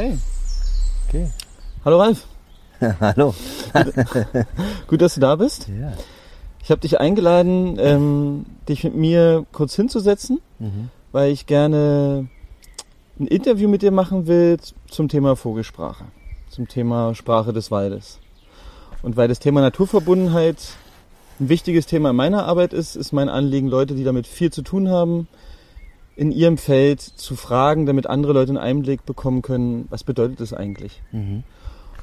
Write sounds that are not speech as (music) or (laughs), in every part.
Okay. Okay. Hallo Ralf. (laughs) Hallo. Gut, dass du da bist. Ja. Ich habe dich eingeladen, ähm, dich mit mir kurz hinzusetzen, Mhm. weil ich gerne ein Interview mit dir machen will zum Thema Vogelsprache, zum Thema Sprache des Waldes. Und weil das Thema Naturverbundenheit ein wichtiges Thema in meiner Arbeit ist, ist mein Anliegen, Leute, die damit viel zu tun haben, in ihrem Feld zu fragen, damit andere Leute einen Einblick bekommen können, was bedeutet das eigentlich. Mhm.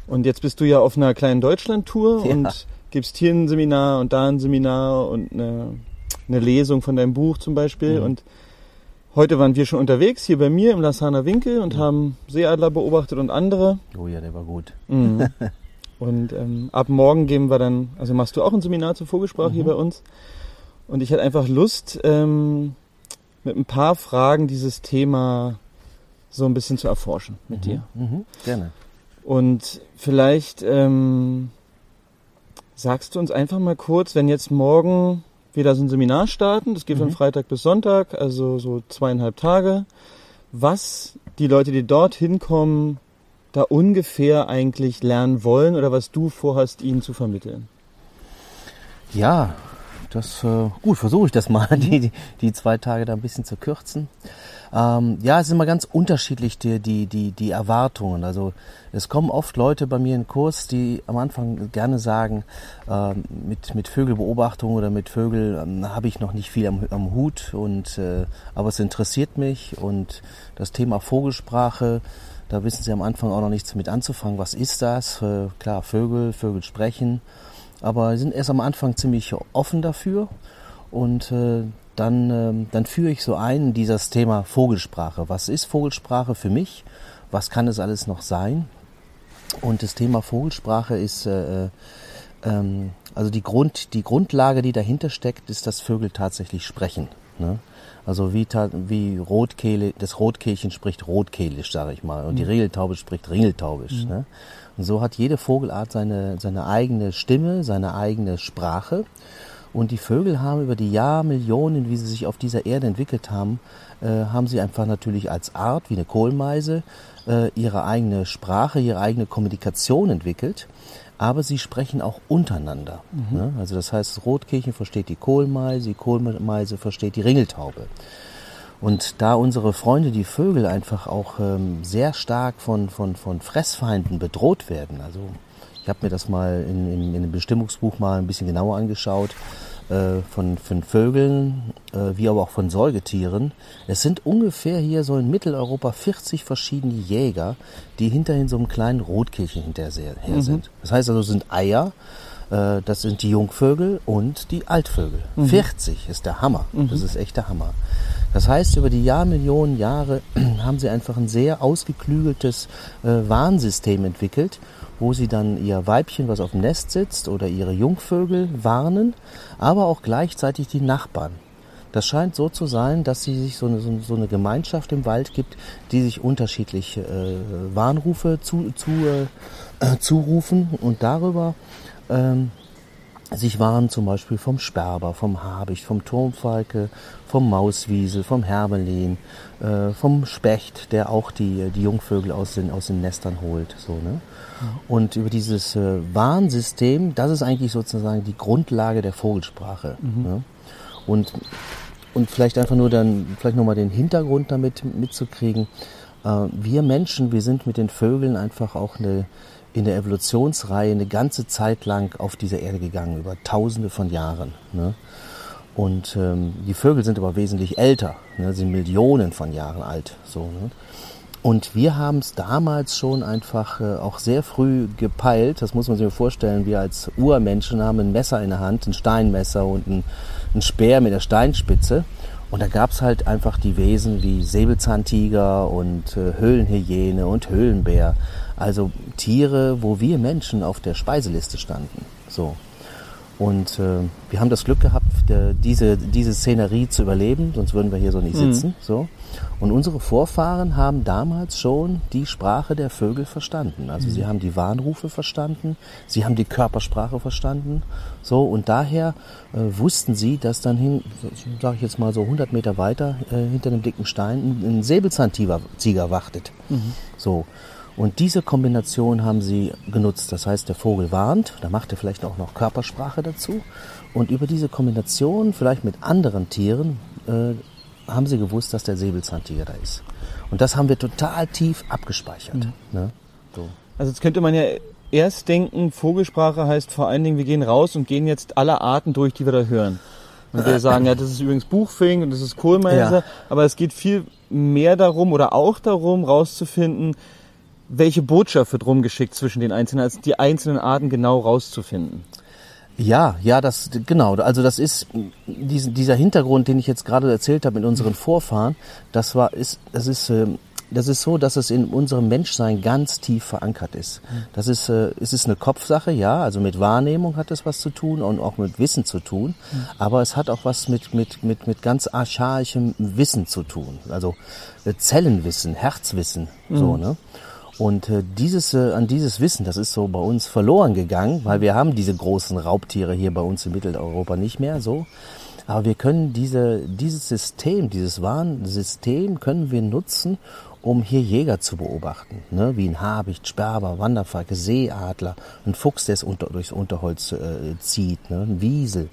Und jetzt bist du ja auf einer kleinen Deutschland-Tour Ja. und gibst hier ein Seminar und da ein Seminar und eine, eine Lesung von deinem Buch zum Beispiel. Mhm. Und heute waren wir schon unterwegs hier bei mir im Lassaner Winkel und haben Seeadler beobachtet und andere. Oh ja, der war gut. Mhm. (laughs) und ähm, ab morgen gehen wir dann, also machst du auch ein Seminar zur Vogelsprache hier Mhm. bei uns. Und ich hätte einfach Lust, ähm, mit ein paar Fragen dieses Thema so ein bisschen zu erforschen mit dir. Mhm. Gerne. Und vielleicht ähm, sagst du uns einfach mal kurz, wenn jetzt morgen wieder so ein Seminar starten, das geht von Mhm. Freitag bis Sonntag, also so zweieinhalb Tage, was die Leute, die dort hinkommen, da ungefähr eigentlich lernen wollen oder was du vorhast, ihnen zu vermitteln. Ja, das äh, gut, versuche ich das mal, (laughs) die, die, die zwei Tage da ein bisschen zu kürzen. Ähm, ja, es sind immer ganz unterschiedlich die, die, die, die Erwartungen. Also es kommen oft Leute bei mir in den Kurs, die am Anfang gerne sagen, ähm, mit, mit Vögelbeobachtung oder mit Vögel ähm, habe ich noch nicht viel am, am Hut, und, äh, aber es interessiert mich und das Thema Vogelsprache, da wissen sie am Anfang auch noch nichts mit anzufangen. Was ist das? Äh, klar, Vögel, Vögel sprechen aber sind erst am Anfang ziemlich offen dafür und äh, dann, ähm, dann führe ich so ein in dieses Thema Vogelsprache. Was ist Vogelsprache für mich? Was kann es alles noch sein? Und das Thema Vogelsprache ist, äh, äh, ähm, also die, Grund, die Grundlage, die dahinter steckt, ist, dass Vögel tatsächlich sprechen. Ne? Also wie, wie Rotkehle, das Rotkehlchen spricht Rotkehlisch, sage ich mal, und die Ringeltaube spricht Ringeltaubisch. Ne? Und so hat jede Vogelart seine, seine eigene Stimme, seine eigene Sprache. Und die Vögel haben über die Jahrmillionen, wie sie sich auf dieser Erde entwickelt haben, äh, haben sie einfach natürlich als Art, wie eine Kohlmeise, äh, ihre eigene Sprache, ihre eigene Kommunikation entwickelt. Aber sie sprechen auch untereinander. Ne? Also das heißt, das Rotkehlchen versteht die Kohlmeise, die Kohlmeise versteht die Ringeltaube. Und da unsere Freunde, die Vögel, einfach auch ähm, sehr stark von, von, von Fressfeinden bedroht werden. Also ich habe mir das mal in, in, in einem Bestimmungsbuch mal ein bisschen genauer angeschaut äh, von, von Vögeln, äh, wie aber auch von Säugetieren. Es sind ungefähr hier so in Mitteleuropa 40 verschiedene Jäger, die hinterhin so einem kleinen Rotkehlchen hinterher her sind. Das heißt also, es sind Eier, äh, das sind die Jungvögel und die Altvögel. 40 ist der Hammer. Das ist echt der Hammer. Das heißt, über die Jahrmillionen Jahre (clears throat) haben sie einfach ein sehr ausgeklügeltes äh, Warnsystem entwickelt, wo sie dann ihr Weibchen, was auf dem Nest sitzt, oder ihre Jungvögel warnen, aber auch gleichzeitig die Nachbarn. Das scheint so zu sein, dass sie sich so eine, so eine Gemeinschaft im Wald gibt, die sich unterschiedliche äh, Warnrufe zu, zu, äh, (clears throat) zurufen und darüber ähm, sich warnen zum Beispiel vom Sperber, vom Habicht, vom Turmfalke, vom Mauswiesel, vom Hermelin, äh, vom Specht, der auch die, die Jungvögel aus den, aus den Nestern holt. So, ne? Und über dieses äh, Warnsystem, das ist eigentlich sozusagen die Grundlage der Vogelsprache. Ne? Und, und vielleicht einfach nur dann, vielleicht nochmal den Hintergrund damit mitzukriegen. Äh, wir Menschen, wir sind mit den Vögeln einfach auch eine, in der Evolutionsreihe eine ganze Zeit lang auf dieser Erde gegangen, über tausende von Jahren. Ne? Und ähm, die Vögel sind aber wesentlich älter, ne? sind Millionen von Jahren alt. So, ne? Und wir haben es damals schon einfach äh, auch sehr früh gepeilt. Das muss man sich vorstellen. Wir als Urmenschen haben ein Messer in der Hand, ein Steinmesser und ein, ein Speer mit der Steinspitze. Und da gab's halt einfach die Wesen wie Säbelzahntiger und äh, Höhlenhyäne und Höhlenbär. Also Tiere, wo wir Menschen auf der Speiseliste standen. So. Und äh, wir haben das Glück gehabt, der, diese, diese Szenerie zu überleben, sonst würden wir hier so nicht sitzen. So. Und unsere Vorfahren haben damals schon die Sprache der Vögel verstanden. Also sie haben die Warnrufe verstanden, sie haben die Körpersprache verstanden. So, und daher äh, wussten sie, dass dann hin, sage ich jetzt mal so 100 Meter weiter, äh, hinter dem dicken Stein ein, ein Säbelzahntiger Tiger wartet. So. Und diese Kombination haben sie genutzt. Das heißt, der Vogel warnt, da macht er vielleicht auch noch Körpersprache dazu. Und über diese Kombination, vielleicht mit anderen Tieren, äh, haben sie gewusst, dass der Säbelzahntiger da ist. Und das haben wir total tief abgespeichert. Ne? So. Also jetzt könnte man ja erst denken, Vogelsprache heißt vor allen Dingen, wir gehen raus und gehen jetzt alle Arten durch, die wir da hören. Und wir sagen, ja, das ist übrigens Buchfink und das ist Kohlmeise, Ja. aber es geht viel mehr darum oder auch darum, rauszufinden, welche Botschaft wird rumgeschickt zwischen den einzelnen, also die einzelnen Arten genau rauszufinden. Ja, ja, das genau. Also das ist diesen, dieser Hintergrund, den ich jetzt gerade erzählt habe mit unseren Vorfahren. Das war ist das ist ähm, das ist so, dass es in unserem Menschsein ganz tief verankert ist. Das ist äh, es ist eine Kopfsache, ja. Also mit Wahrnehmung hat es was zu tun und auch mit Wissen zu tun. Aber es hat auch was mit mit mit mit ganz archaischem Wissen zu tun. Also äh, Zellenwissen, Herzwissen, so ne. Und äh, dieses, äh, an dieses Wissen, das ist so bei uns verloren gegangen, weil wir haben diese großen Raubtiere hier bei uns in Mitteleuropa nicht mehr so. Aber wir können diese, dieses System, dieses Warnsystem können wir nutzen, um hier Jäger zu beobachten. Ne? Wie ein Habicht, Sperber, Wanderfalke, Seeadler, ein Fuchs, der es unter, durchs Unterholz äh, zieht, ne? ein Wiesel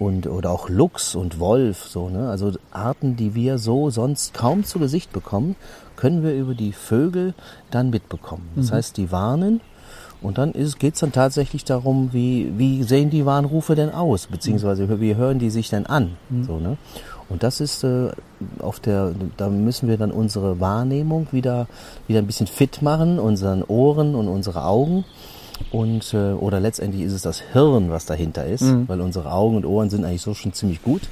und oder auch Luchs und Wolf so ne? Also Arten die wir so sonst kaum zu Gesicht bekommen können wir über die Vögel dann mitbekommen. Das heißt die warnen und dann geht es dann tatsächlich darum wie wie sehen die Warnrufe denn aus? Beziehungsweise wie hören die sich denn an? So ne? Und das ist äh, auf der da müssen wir dann unsere Wahrnehmung wieder wieder ein bisschen fit machen unseren Ohren und unsere Augen und äh, oder letztendlich ist es das Hirn, was dahinter ist, weil unsere Augen und Ohren sind eigentlich so schon ziemlich gut,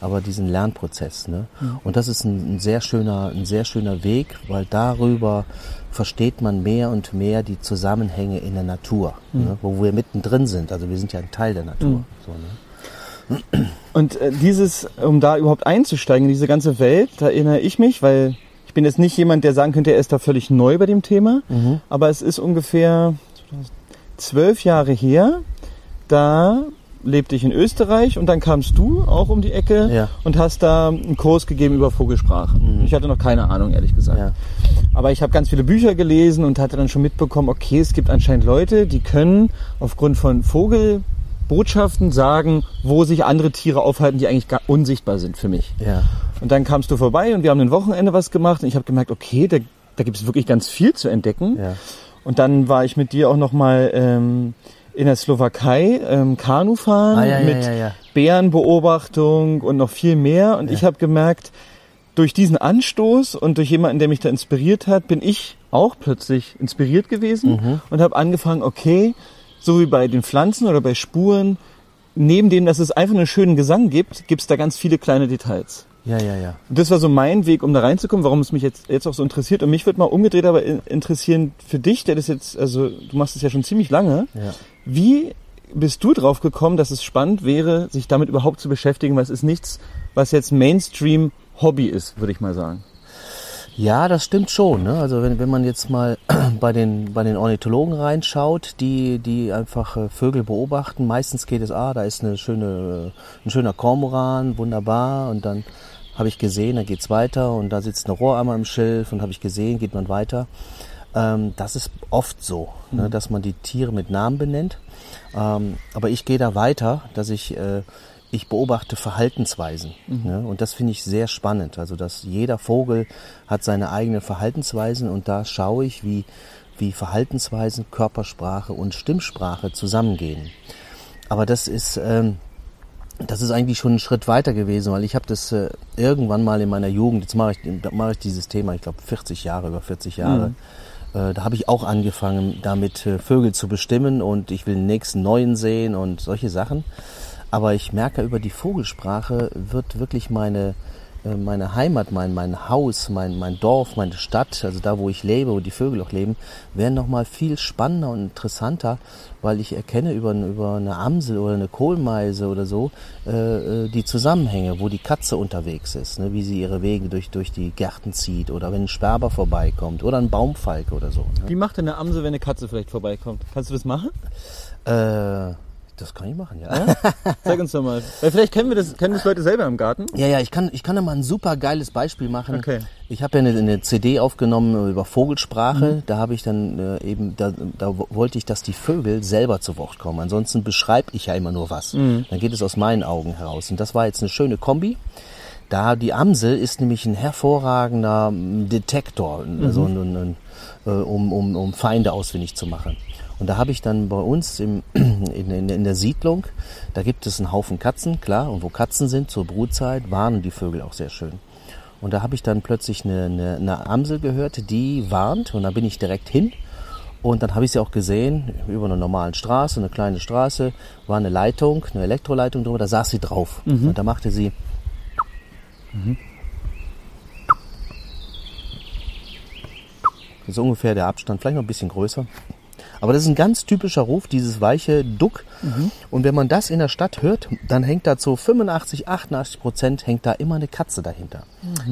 aber diesen Lernprozess, ne? Und das ist ein, ein sehr schöner, ein sehr schöner Weg, weil darüber versteht man mehr und mehr die Zusammenhänge in der Natur, ne? wo wir mittendrin sind. Also wir sind ja ein Teil der Natur. So, ne? Und äh, dieses, um da überhaupt einzusteigen in diese ganze Welt, da erinnere ich mich, weil ich bin jetzt nicht jemand, der sagen könnte, er ist da völlig neu bei dem Thema, aber es ist ungefähr zwölf Jahre her, da lebte ich in Österreich und dann kamst du auch um die Ecke Ja. und hast da einen Kurs gegeben über Vogelsprache. Ich hatte noch keine Ahnung, ehrlich gesagt. Ja. Aber ich habe ganz viele Bücher gelesen und hatte dann schon mitbekommen, okay, es gibt anscheinend Leute, die können aufgrund von Vogelbotschaften sagen, wo sich andere Tiere aufhalten, die eigentlich gar unsichtbar sind für mich. Ja. Und dann kamst du vorbei und wir haben ein Wochenende was gemacht und ich habe gemerkt, okay, da, da gibt es wirklich ganz viel zu entdecken. Und dann war ich mit dir auch noch mal ähm, in der Slowakei ähm, Kanu fahren Ah, ja, mit ja, ja. Bärenbeobachtung und noch viel mehr. Und ich habe gemerkt, durch diesen Anstoß und durch jemanden, der mich da inspiriert hat, bin ich auch plötzlich inspiriert gewesen Mhm. und habe angefangen, okay, so wie bei den Pflanzen oder bei Spuren, neben dem, dass es einfach einen schönen Gesang gibt, gibt es da ganz viele kleine Details. Ja, ja, ja. Das war so mein Weg, um da reinzukommen, warum es mich jetzt, jetzt auch so interessiert. Und mich wird mal umgedreht aber in- interessieren für dich, der das jetzt, also du machst es ja schon ziemlich lange. Ja. Wie bist du drauf gekommen, dass es spannend wäre, sich damit überhaupt zu beschäftigen, weil es ist nichts, was jetzt Mainstream Hobby ist, würde ich mal sagen. Ja, das stimmt schon. Ne? Also wenn, wenn man jetzt mal (clears throat) bei den, bei den Ornithologen reinschaut, die, die einfach äh, Vögel beobachten, meistens geht es, ah, da ist eine schöne, äh, ein schöner Kormoran, wunderbar, und dann habe ich gesehen, dann geht's weiter und da sitzt eine Rohrammer im Schilf und habe ich gesehen, geht man weiter. Ähm, das ist oft so, ne, dass man die Tiere mit Namen benennt. Ähm, aber ich gehe da weiter, dass ich, äh, ich beobachte Verhaltensweisen. Ne, und das finde ich sehr spannend. Also, dass jeder Vogel hat seine eigenen Verhaltensweisen und da schaue ich, wie, wie Verhaltensweisen, Körpersprache und Stimmsprache zusammengehen. Aber das ist, ähm, das ist eigentlich schon ein Schritt weiter gewesen, weil ich habe das äh, irgendwann mal in meiner Jugend, jetzt mache ich, da mache ich dieses Thema, ich glaube 40 Jahre, über 40 Jahre, äh, da habe ich auch angefangen, damit äh, Vögel zu bestimmen und ich will den nächsten neuen sehen und solche Sachen. Aber ich merke, über die Vogelsprache wird wirklich meine, meine Heimat, mein, mein Haus, mein, mein Dorf, meine Stadt, also da, wo ich lebe, wo die Vögel auch leben, werden nochmal viel spannender und interessanter, weil ich erkenne über, über eine Amsel oder eine Kohlmeise oder so äh, äh, die Zusammenhänge, wo die Katze unterwegs ist, ne, wie sie ihre Wege durch, durch die Gärten zieht oder wenn ein Sperber vorbeikommt oder ein Baumfalke oder so. Ne? Wie macht denn eine Amsel, wenn eine Katze vielleicht vorbeikommt? Kannst du das machen? Äh, das kann ich machen, ja. Ja? (laughs) Zeig uns doch mal. Weil vielleicht kennen wir das, kennen das Leute selber im Garten. Ja, ja, ich kann, ich kann da mal ein super geiles Beispiel machen. Okay. Ich habe ja eine, eine CD aufgenommen über Vogelsprache. Da habe ich dann äh, eben, da, da wollte ich, dass die Vögel selber zu Wort kommen. Ansonsten beschreibe ich ja immer nur was. Dann geht es aus meinen Augen heraus. Und das war jetzt eine schöne Kombi. Da die Amsel ist nämlich ein hervorragender Detektor, also ein, ein, ein, äh, um, um, um Feinde ausfindig zu machen. Und da habe ich dann bei uns im, (clears throat) in, in, in der Siedlung, da gibt es einen Haufen Katzen, klar, und wo Katzen sind zur Brutzeit, warnen die Vögel auch sehr schön. Und da habe ich dann plötzlich eine, eine, eine Amsel gehört, die warnt, und da bin ich direkt hin. Und dann habe ich sie auch gesehen, über einer normalen Straße, eine kleine Straße, war eine Leitung, eine Elektroleitung drüber, da saß sie drauf. Und da machte sie Das ist ungefähr der Abstand, vielleicht noch ein bisschen größer. Aber das ist ein ganz typischer Ruf, dieses weiche Duck. Und wenn man das in der Stadt hört, dann hängt da zu 85, 88 Prozent hängt da immer eine Katze dahinter.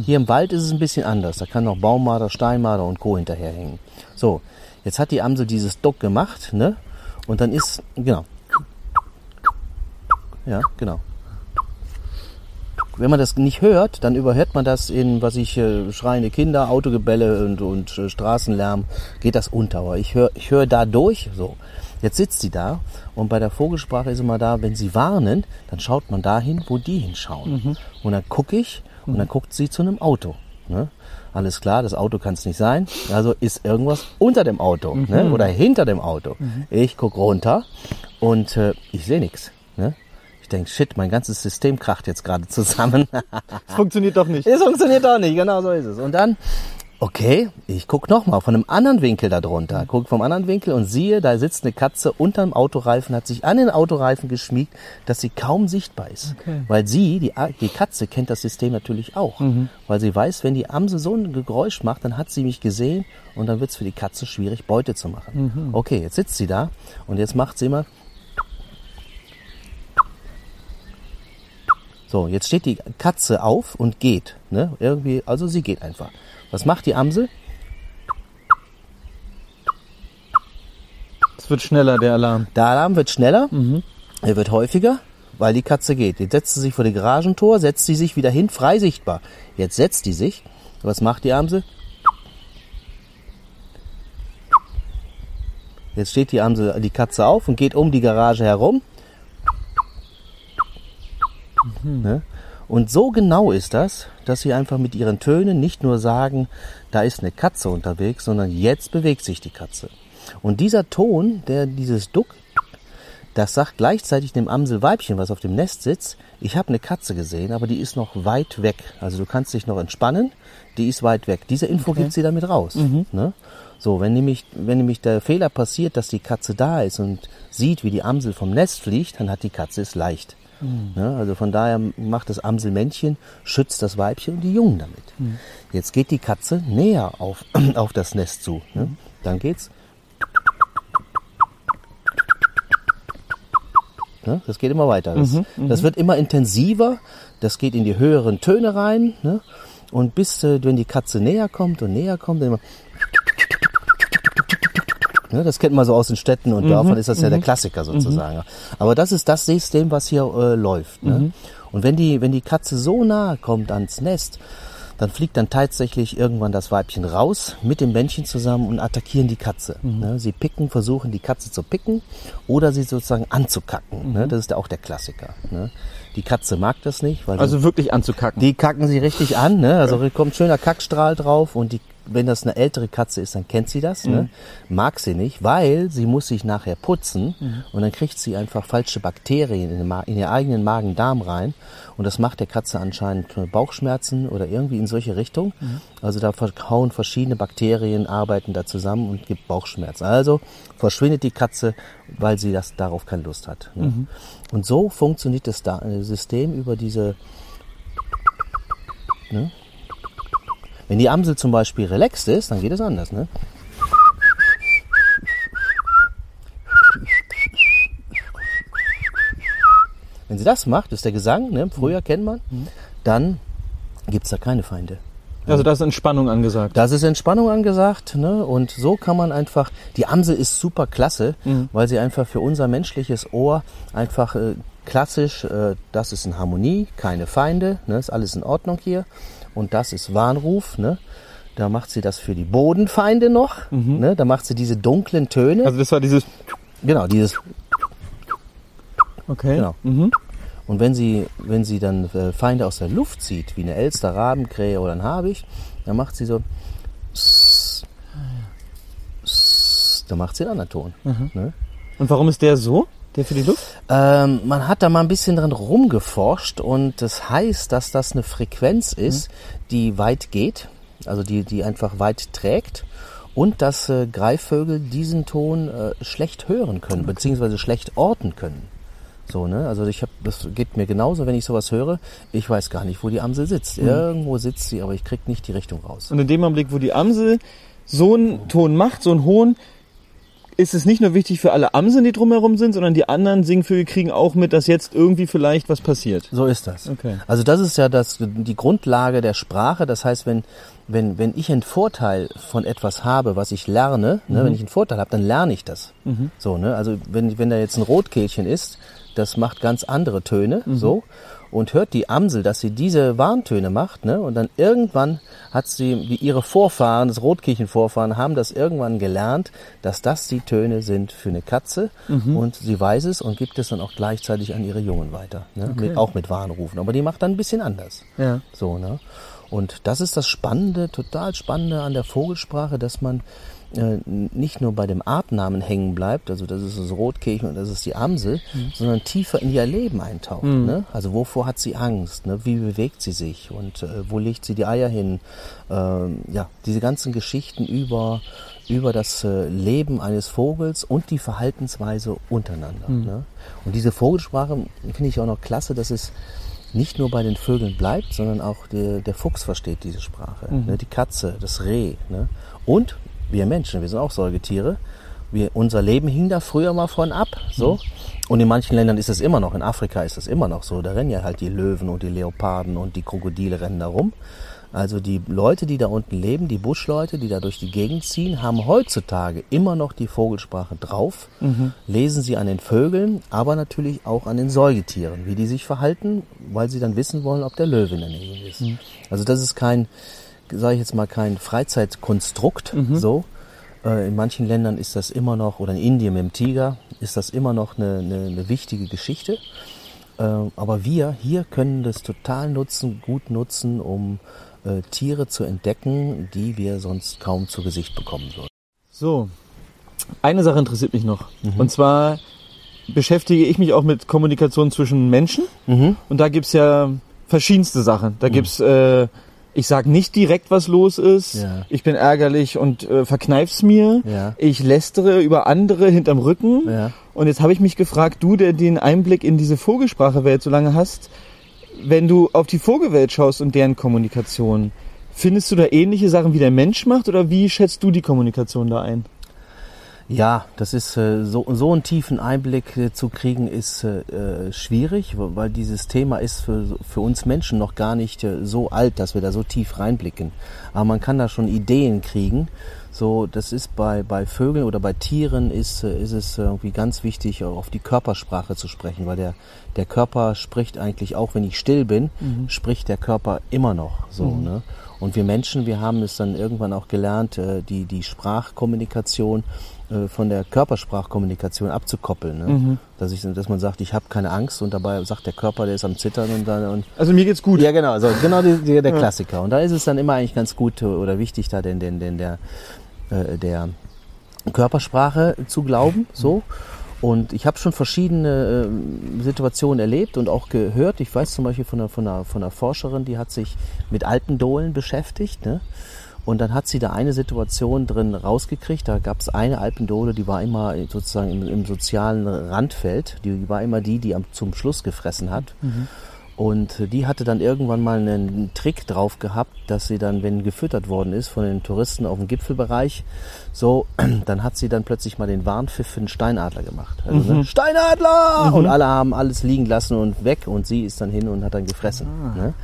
Hier im Wald ist es ein bisschen anders. Da kann noch Baummarder, Steinmarder und Co. hinterherhängen. So, jetzt hat die Amsel dieses Duck gemacht, ne? Und dann ist, genau. Ja, genau. Wenn man das nicht hört, dann überhört man das in, was ich, äh, schreiende Kinder, Autogebälle und, und äh, Straßenlärm, geht das unter. Aber ich höre ich hör da durch, so. Jetzt sitzt sie da und bei der Vogelsprache ist immer da, wenn sie warnen, dann schaut man dahin, wo die hinschauen. Und dann gucke ich und dann guckt sie zu einem Auto. Ne? Alles klar, das Auto kann es nicht sein. Also ist irgendwas unter dem Auto ne? oder hinter dem Auto. Ich guck runter und äh, ich sehe nichts. Ne? Ich denke, shit, mein ganzes System kracht jetzt gerade zusammen. Das funktioniert doch nicht. Es funktioniert doch nicht, genau so ist es. Und dann, okay, ich guck noch mal von einem anderen Winkel da drunter. Guck vom anderen Winkel und siehe, da sitzt eine Katze unterm Autoreifen, hat sich an den Autoreifen geschmiegt, dass sie kaum sichtbar ist. Okay. Weil sie, die, die Katze, kennt das System natürlich auch. Weil sie weiß, wenn die Amsel so ein Geräusch macht, dann hat sie mich gesehen und dann wird's für die Katze schwierig, Beute zu machen. Okay, jetzt sitzt sie da und jetzt macht sie immer So, jetzt steht die Katze auf und geht. Ne? Irgendwie, also sie geht einfach. Was macht die Amsel? Es wird schneller, der Alarm. Der Alarm wird schneller, er wird häufiger, weil die Katze geht. Jetzt setzt sie sich vor die Garagentor, setzt sie sich wieder hin, frei sichtbar. Jetzt setzt die sich. Was macht die Amsel? Jetzt steht die Amsel, die Katze auf und geht um die Garage herum. Ne? Und so genau ist das, dass sie einfach mit ihren Tönen nicht nur sagen, da ist eine Katze unterwegs, sondern jetzt bewegt sich die Katze. Und dieser Ton, der dieses Duck, das sagt gleichzeitig dem Amselweibchen, was auf dem Nest sitzt, ich habe eine Katze gesehen, aber die ist noch weit weg. Also du kannst dich noch entspannen, die ist weit weg. Diese Info gibt sie damit raus. Ne? So, wenn nämlich, wenn nämlich der Fehler passiert, dass die Katze da ist und sieht, wie die Amsel vom Nest fliegt, dann hat die Katze es leicht. Ne? Also von daher macht das Amselmännchen, schützt das Weibchen und die Jungen damit. Jetzt geht die Katze näher auf, (clears throat) auf das Nest zu. Ne? Dann geht's. Ne? Das geht immer weiter. Das, das wird immer intensiver. Das geht in die höheren Töne rein. Ne? Und bis, äh, wenn die Katze näher kommt und näher kommt, dann Ne, das kennt man so aus den Städten und Dörfern, ist das ja der Klassiker sozusagen. Aber das ist das System, was hier äh, läuft. Ne? Und wenn die, wenn die Katze so nahe kommt ans Nest, dann fliegt dann tatsächlich irgendwann das Weibchen raus mit dem Männchen zusammen und attackieren die Katze. Ne? Sie picken, versuchen die Katze zu picken oder sie sozusagen anzukacken. Ne? Das ist ja auch der Klassiker. Ne? Die Katze mag das nicht, weil Also wirklich anzukacken. die kacken sie richtig an, ne? Also kommt schöner Kackstrahl drauf und die, wenn das eine ältere Katze ist, dann kennt sie das, ne? Mag sie nicht, weil sie muss sich nachher putzen und dann kriegt sie einfach falsche Bakterien in, in ihr eigenen Magen-Darm rein und das macht der Katze anscheinend Bauchschmerzen oder irgendwie in solche Richtung. Also da hauen verschiedene Bakterien, arbeiten da zusammen und gibt Bauchschmerzen. Also verschwindet die Katze, weil sie das darauf keine Lust hat. Ne? Und so funktioniert das da, äh, System über diese Ne? Wenn die Amsel zum Beispiel relaxed ist, dann geht es anders. Ne? Wenn sie das macht, ist der Gesang, ne? früher kennt man, dann gibt es da keine Feinde. Also da ist Entspannung angesagt. Das ist Entspannung angesagt, ne? Und so kann man einfach. Die Amsel ist super klasse, weil sie einfach für unser menschliches Ohr einfach äh, klassisch, äh, das ist in Harmonie, keine Feinde, ne? Ist alles in Ordnung hier. Und das ist Warnruf, ne? Da macht sie das für die Bodenfeinde noch, ne? Da macht sie diese dunklen Töne. Also das war dieses. genau, dieses. Okay. Genau. Mhm. Und wenn sie, wenn sie dann äh, Feinde aus der Luft sieht, wie eine Elster, Rabenkrähe oder ein Habicht, dann macht sie so. Sss, dann macht sie einen anderen Ton. Ne? Und warum ist der so? Der für die Luft? Ähm, man hat da mal ein bisschen dran rumgeforscht und das heißt, dass das eine Frequenz ist, die weit geht, also die, die einfach weit trägt und dass äh, Greifvögel diesen Ton äh, schlecht hören können, beziehungsweise schlecht orten können. So, ne? Also ich habe, das geht mir genauso, wenn ich sowas höre. Ich weiß gar nicht, wo die Amsel sitzt. Irgendwo sitzt sie, aber ich krieg nicht die Richtung raus. Und in dem Augenblick, wo die Amsel so einen Ton macht, so einen hohen, ist es nicht nur wichtig für alle Amseln, die drumherum sind, sondern die anderen Singvögel kriegen auch mit, dass jetzt irgendwie vielleicht was passiert. So ist das. Okay. Also das ist ja das, die Grundlage der Sprache. Das heißt, wenn, wenn, wenn ich einen Vorteil von etwas habe, was ich lerne, ne, wenn ich einen Vorteil habe, dann lerne ich das. So, ne? Also wenn, wenn da jetzt ein Rotkehlchen ist, das macht ganz andere Töne, so. Und hört die Amsel, dass sie diese Warntöne macht, ne? Und dann irgendwann hat sie, wie ihre Vorfahren, das Rotkehlchen-Vorfahren, haben das irgendwann gelernt, dass das die Töne sind für eine Katze. Und sie weiß es und gibt es dann auch gleichzeitig an ihre Jungen weiter. Ne? Mit, auch mit Warnrufen. Aber die macht dann ein bisschen anders. Ja. So, ne? Und das ist das Spannende, total Spannende an der Vogelsprache, dass man äh, nicht nur bei dem Artnamen hängen bleibt, also das ist das Rotkehlchen und das ist die Amsel, sondern tiefer in ihr Leben eintaucht. Ne? Also wovor hat sie Angst? Ne? Wie bewegt sie sich? Und äh, wo legt sie die Eier hin? Ähm, ja, diese ganzen Geschichten über über das äh, Leben eines Vogels und die Verhaltensweise untereinander. Ne? Und diese Vogelsprache finde ich auch noch klasse, dass es nicht nur bei den Vögeln bleibt, sondern auch der, der Fuchs versteht diese Sprache, ne? die Katze, das Reh. Ne? Und wir Menschen, wir sind auch Säugetiere. Wir, unser Leben hing da früher mal von ab. So. Und in manchen Ländern ist es immer noch, in Afrika ist es immer noch so. Da rennen ja halt die Löwen und die Leoparden und die Krokodile rennen da rum. Also die Leute, die da unten leben, die Buschleute, die da durch die Gegend ziehen, haben heutzutage immer noch die Vogelsprache drauf, lesen sie an den Vögeln, aber natürlich auch an den Säugetieren, wie die sich verhalten, weil sie dann wissen wollen, ob der Löwe in der Nähe ist. Also das ist kein, sage ich jetzt mal, kein Freizeitkonstrukt, so. Äh, In manchen Ländern ist das immer noch, oder in Indien mit dem Tiger, ist das immer noch eine, eine, eine wichtige Geschichte. Äh, Aber wir hier können das total nutzen, gut nutzen, um äh, Tiere zu entdecken, die wir sonst kaum zu Gesicht bekommen würden. So, eine Sache interessiert mich noch. Und zwar beschäftige ich mich auch mit Kommunikation zwischen Menschen. Und da gibt's ja verschiedenste Sachen. Da gibt's, äh, ich sag nicht direkt, was los ist. Ja. Ich bin ärgerlich und äh, verkneif's mir. Ja. Ich lästere über andere hinterm Rücken. Ja. Und jetzt habe ich mich gefragt, du, der den Einblick in diese Vogelsprachewelt so lange hast, wenn du auf die Vogelwelt schaust und deren Kommunikation, findest du da ähnliche Sachen, wie der Mensch macht oder wie schätzt du die Kommunikation da ein? Ja, das ist äh, so, so einen tiefen Einblick äh, zu kriegen, ist äh, schwierig, weil dieses Thema ist für, für uns Menschen noch gar nicht so alt, dass wir da so tief reinblicken. Aber man kann da schon Ideen kriegen. So, das ist bei, bei Vögeln oder bei Tieren ist, ist es irgendwie ganz wichtig, auch auf die Körpersprache zu sprechen, weil der, der Körper spricht eigentlich, auch wenn ich still bin, spricht der Körper immer noch so. Ne? Und wir Menschen, wir haben es dann irgendwann auch gelernt, die, die Sprachkommunikation von der Körpersprachkommunikation abzukoppeln. Ne? Dass, ich, dass man sagt, ich habe keine Angst und dabei sagt der Körper, der ist am Zittern und dann und Also mir geht's gut. ja genau, so genau die, die, der Klassiker. Und da ist es dann immer eigentlich ganz gut äh, oder wichtig, da den, den, den der, äh, der Körpersprache zu glauben. So. Und ich habe schon verschiedene äh, Situationen erlebt und auch gehört. Ich weiß zum Beispiel von einer, von, einer, von einer Forscherin, die hat sich mit Alpendohlen beschäftigt. Ne? Und dann hat sie da eine Situation drin rausgekriegt. Da gab es eine Alpendole, die war immer sozusagen im, im sozialen Randfeld. Die, die war immer die, die am, zum Schluss gefressen hat. Und die hatte dann irgendwann mal einen Trick drauf gehabt, dass sie dann, wenn gefüttert worden ist von den Touristen auf dem Gipfelbereich, so, (clears throat) dann hat sie dann plötzlich mal den Warnpfiff für den Steinadler gemacht. Also, ne? Steinadler! Und alle haben alles liegen lassen und weg und sie ist dann hin und hat dann gefressen. Ne?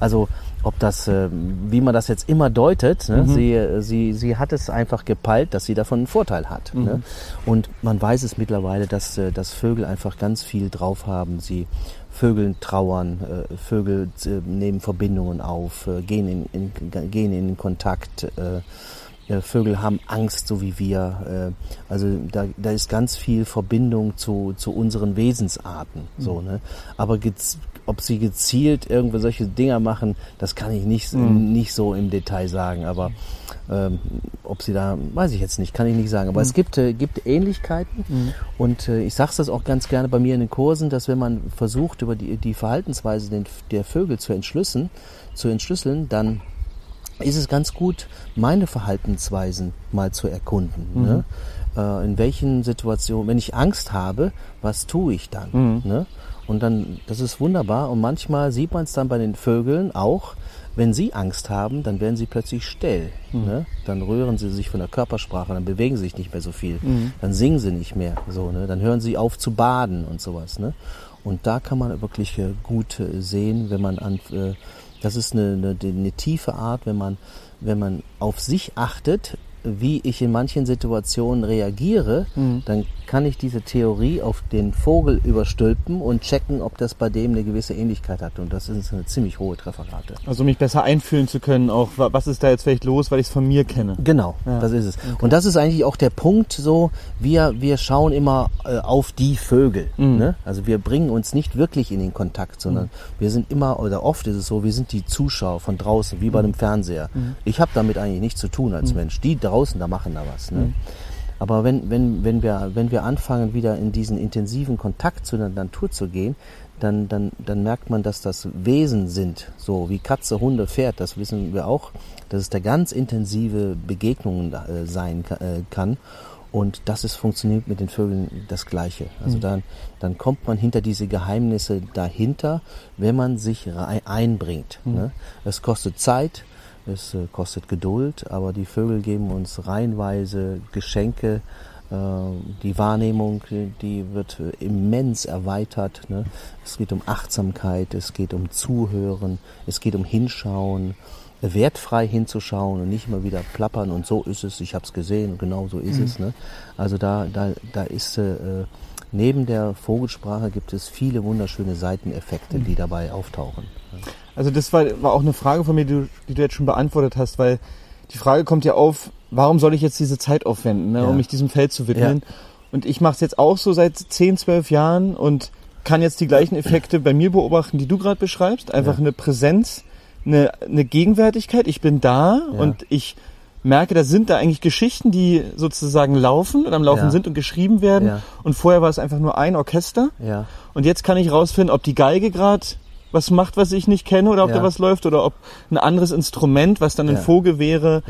Also ob das, äh, wie man das jetzt immer deutet, ne? sie, äh, sie, sie hat es einfach gepeilt, dass sie davon einen Vorteil hat. Ne? Und man weiß es mittlerweile, dass, äh, dass Vögel einfach ganz viel drauf haben. Sie Vögel trauern, äh, Vögel äh, nehmen Verbindungen auf, äh, gehen, in, in, gehen in Kontakt. Äh, äh, Vögel haben Angst, so wie wir. Äh, also da, da ist ganz viel Verbindung zu, zu unseren Wesensarten. So, ne? Aber ob sie gezielt irgendwo solche Dinger machen, das kann ich nicht, nicht so im Detail sagen. Aber ähm, ob sie da, weiß ich jetzt nicht, kann ich nicht sagen. Aber es gibt, äh, gibt Ähnlichkeiten. Und äh, ich sage das auch ganz gerne bei mir in den Kursen, dass wenn man versucht, über die, die Verhaltensweise den, der Vögel zu entschlüsseln, zu entschlüsseln, dann ist es ganz gut, meine Verhaltensweisen mal zu erkunden. Ne? Äh, in welchen Situationen, wenn ich Angst habe, was tue ich dann? Ne? Und dann, das ist wunderbar. Und manchmal sieht man es dann bei den Vögeln auch, wenn sie Angst haben, dann werden sie plötzlich still. Ne? Dann rühren sie sich von der Körpersprache, dann bewegen sie sich nicht mehr so viel. Dann singen sie nicht mehr. So, ne? Dann hören sie auf zu baden und sowas. Ne? Und da kann man wirklich äh, gut äh, sehen, wenn man an, äh, das ist eine, eine, eine tiefe Art, wenn man, wenn man auf sich achtet, wie ich in manchen Situationen reagiere, dann kann ich diese Theorie auf den Vogel überstülpen und checken, ob das bei dem eine gewisse Ähnlichkeit hat. Und das ist eine ziemlich hohe Trefferrate. Also mich besser einfühlen zu können, auch wa- was ist da jetzt vielleicht los, weil ich es von mir kenne. Genau, das ist es. Und das ist eigentlich auch der Punkt so, wir, wir schauen immer äh, auf die Vögel. Ne? Also wir bringen uns nicht wirklich in den Kontakt, sondern wir sind immer, oder oft ist es so, wir sind die Zuschauer von draußen, wie bei einem Fernseher. Ich habe damit eigentlich nichts zu tun als Mensch. Die draußen, da machen da was. Ne? Aber wenn, wenn, wenn, wir, wenn wir anfangen, wieder in diesen intensiven Kontakt zu der Natur zu gehen, dann, dann, dann merkt man, dass das Wesen sind, so wie Katze, Hunde, Pferd, das wissen wir auch, dass es da ganz intensive Begegnungen äh, sein äh, kann. Und das ist funktioniert mit den Vögeln das Gleiche. Also dann, dann kommt man hinter diese Geheimnisse dahinter, wenn man sich einbringt. Ne? Es kostet Zeit, es äh, kostet Geduld, aber die Vögel geben uns reihenweise Geschenke. Äh, die Wahrnehmung, die- wird äh, immens erweitert. Ne? Es geht um Achtsamkeit, es geht um Zuhören, es geht um Hinschauen, wertfrei hinzuschauen und nicht immer wieder plappern und so ist es, ich habe es gesehen und genau so ist es. Ne? Also da, da, da ist äh, neben der Vogelsprache gibt es viele wunderschöne Seiteneffekte, die dabei auftauchen. Also das war, war auch eine Frage von mir, die du, die du jetzt schon beantwortet hast, weil die Frage kommt ja auf, warum soll ich jetzt diese Zeit aufwenden, ne, Ja. um mich diesem Feld zu widmen? Und ich mache es jetzt auch so seit 10, 12 Jahren und kann jetzt die gleichen Effekte bei mir beobachten, die du gerade beschreibst. Einfach Ja. eine Präsenz, eine, eine Gegenwärtigkeit. Ich bin da Ja. und ich merke, da sind da eigentlich Geschichten, die sozusagen laufen und am Laufen Ja. sind und geschrieben werden. Ja. Und vorher war es einfach nur ein Orchester. Ja, Und jetzt kann ich rausfinden, ob die Geige gerade was macht, was ich nicht kenne, oder ob da was läuft, oder ob ein anderes Instrument, was dann ein. Vogel wäre,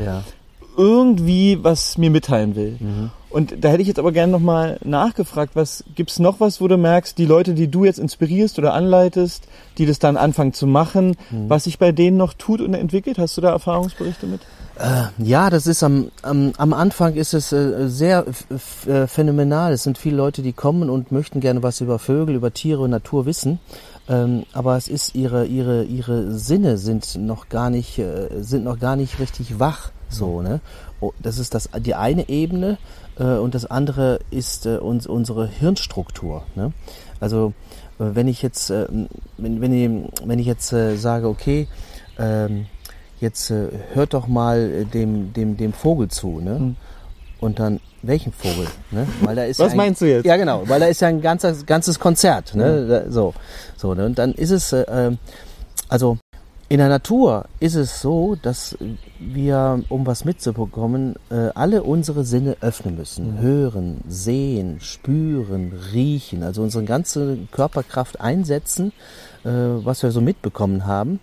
irgendwie was mir mitteilen will. Mhm. Und da hätte ich jetzt aber gerne nochmal nachgefragt, was gibt's noch was, wo du merkst, die Leute, die du jetzt inspirierst oder anleitest, die das dann anfangen zu machen, Mhm. was sich bei denen noch tut und entwickelt? Hast du da Erfahrungsberichte mit? Ja, das ist am, am, am Anfang ist es äh, sehr äh, phänomenal. Es sind viele Leute, die kommen und möchten gerne was über Vögel, über Tiere und Natur wissen. Ähm, aber es ist ihre ihre ihre Sinne sind noch gar nicht äh, sind noch gar nicht richtig wach so ne. Oh, das ist das die eine Ebene äh, und das andere ist äh, uns, unsere Hirnstruktur. Ne? Also äh, wenn ich jetzt äh, wenn wenn ich, wenn ich jetzt äh, sage okay ähm, jetzt äh, hört doch mal äh, dem, dem, dem Vogel zu, ne? Und dann, welchen Vogel? Ne? Weil da ist Was ein, meinst du jetzt? Ja, genau, weil da ist ja ein ganzes, ganzes Konzert, ne? Da, so, so, ne? Und dann ist es, äh, ähm, also in der Natur ist es so, dass wir, um was mitzubekommen, äh, alle unsere Sinne öffnen müssen. Hören, sehen, spüren, riechen, also unsere ganze Körperkraft einsetzen, äh, was wir so mitbekommen haben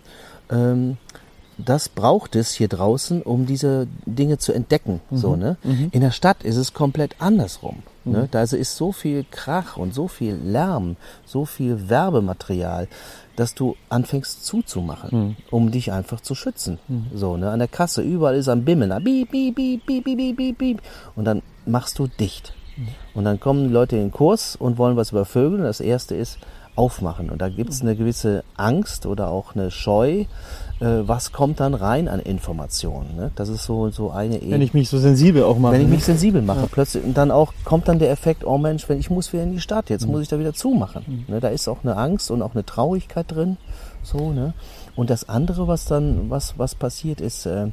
das braucht es hier draußen, um diese Dinge zu entdecken. Mhm. So, ne? Mhm. In der Stadt ist es komplett andersrum. Ne? Mhm. Ne? Da ist so viel Krach und so viel Lärm, so viel Werbematerial, dass du anfängst zuzumachen, mhm. um dich einfach zu schützen. Mhm. So, ne? An der Kasse, überall ist am Bimmeln. Bieb, bieb, bieb, bieb, bieb, bieb, bieb. Und dann machst du dicht. Mhm. Und dann kommen Leute in den Kurs und wollen was über Vögel. Das erste ist aufmachen. Und da gibt es eine gewisse Angst oder auch eine Scheu äh, was kommt dann rein an Informationen? Ne? Das ist so, so eine Wenn ich mich so sensibel auch mache. wenn ich ne? mich sensibel mache, plötzlich und dann auch kommt dann der Effekt, oh Mensch, wenn ich muss wieder in die Stadt, jetzt muss ich da wieder zumachen. Ne, da ist auch eine Angst und auch eine Traurigkeit drin, so ne. Und das andere, was dann was was passiert ist, äh,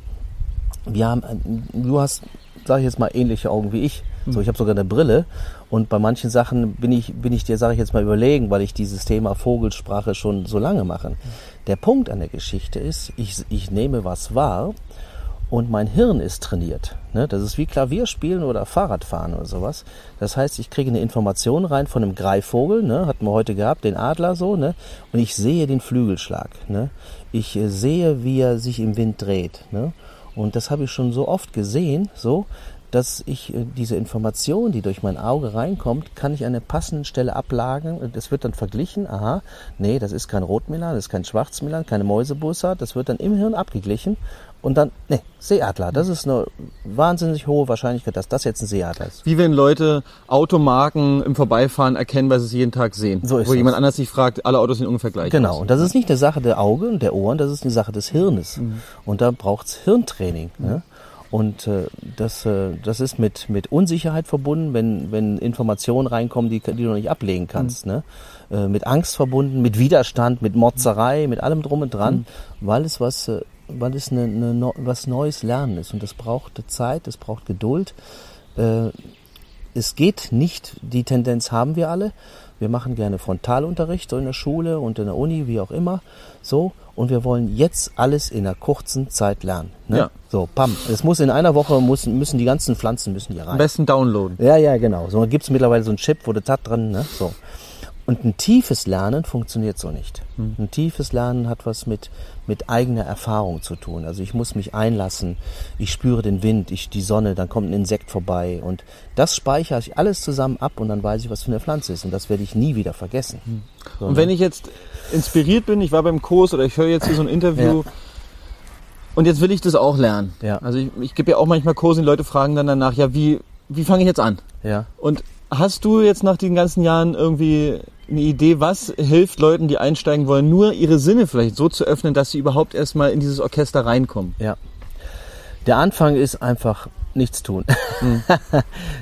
wir haben, äh, du hast, sage ich jetzt mal, ähnliche Augen wie ich. So, ich habe sogar eine Brille und bei manchen Sachen bin ich, bin ich dir, sage ich jetzt mal, überlegen, weil ich dieses Thema Vogelsprache schon so lange mache. Der Punkt an der Geschichte ist, ich, ich nehme was wahr und mein Hirn ist trainiert. Ne? Das ist wie Klavierspielen oder Fahrradfahren oder sowas. Das heißt, ich kriege eine Information rein von einem Greifvogel, ne? hatten wir heute gehabt, den Adler so, ne? und ich sehe den Flügelschlag. Ne? Ich äh, sehe, wie er sich im Wind dreht. Ne? Und das habe ich schon so oft gesehen, so, dass ich äh, diese Information, die durch mein Auge reinkommt, kann ich an der passenden Stelle ablagern. Das wird dann verglichen. Aha, nee, das ist kein Rotmilan, das ist kein Schwarzmilan, keine Mäusebussard. Das wird dann im Hirn abgeglichen. Und dann, nee, Seeadler. Das ist eine wahnsinnig hohe Wahrscheinlichkeit, dass das jetzt ein Seeadler ist. Wie wenn Leute Automarken im Vorbeifahren erkennen, weil sie es jeden Tag sehen. So ist Wo das. jemand anders sich fragt, alle Autos sind ungefähr gleich. Genau, aus. und das ist nicht eine Sache der Augen und der Ohren, das ist eine Sache des Hirnes. Und da braucht's Hirntraining. Ne? Und äh, das, äh, das ist mit, mit Unsicherheit verbunden, wenn, wenn Informationen reinkommen, die, die du nicht ablegen kannst. Ne? Äh, mit Angst verbunden, mit Widerstand, mit Motzerei, mit allem drum und dran, weil es was, äh, weil es eine, eine, was Neues lernen ist. Und das braucht Zeit, es braucht Geduld. Äh, es geht nicht, die Tendenz haben wir alle. Wir machen gerne Frontalunterricht, so in der Schule und in der Uni, wie auch immer, so. Und wir wollen jetzt alles in einer kurzen Zeit lernen. Ne? Ja. So, pam. Es muss in einer Woche, müssen, müssen die ganzen Pflanzen müssen hier Am rein. besten downloaden. Ja, ja, genau. So gibt's mittlerweile so einen Chip, wo das hat drin, ne? So. Und ein tiefes Lernen funktioniert so nicht. Ein tiefes Lernen hat was mit, mit eigener Erfahrung zu tun. Also ich muss mich einlassen, ich spüre den Wind, ich die Sonne, dann kommt ein Insekt vorbei und das speichere ich alles zusammen ab und dann weiß ich, was für eine Pflanze ist und das werde ich nie wieder vergessen. So, Und ne? wenn ich jetzt inspiriert bin, ich war beim Kurs oder ich höre jetzt hier so ein Interview und jetzt will ich das auch lernen. Ja. Also ich, ich gebe ja auch manchmal Kurse und die Leute fragen dann danach, ja, wie, wie fange ich jetzt an? ja. Und hast du jetzt nach den ganzen Jahren irgendwie eine Idee, was hilft Leuten, die einsteigen wollen, nur ihre Sinne vielleicht so zu öffnen, dass sie überhaupt erstmal in dieses Orchester reinkommen? Ja. Der Anfang ist einfach nichts tun. (laughs)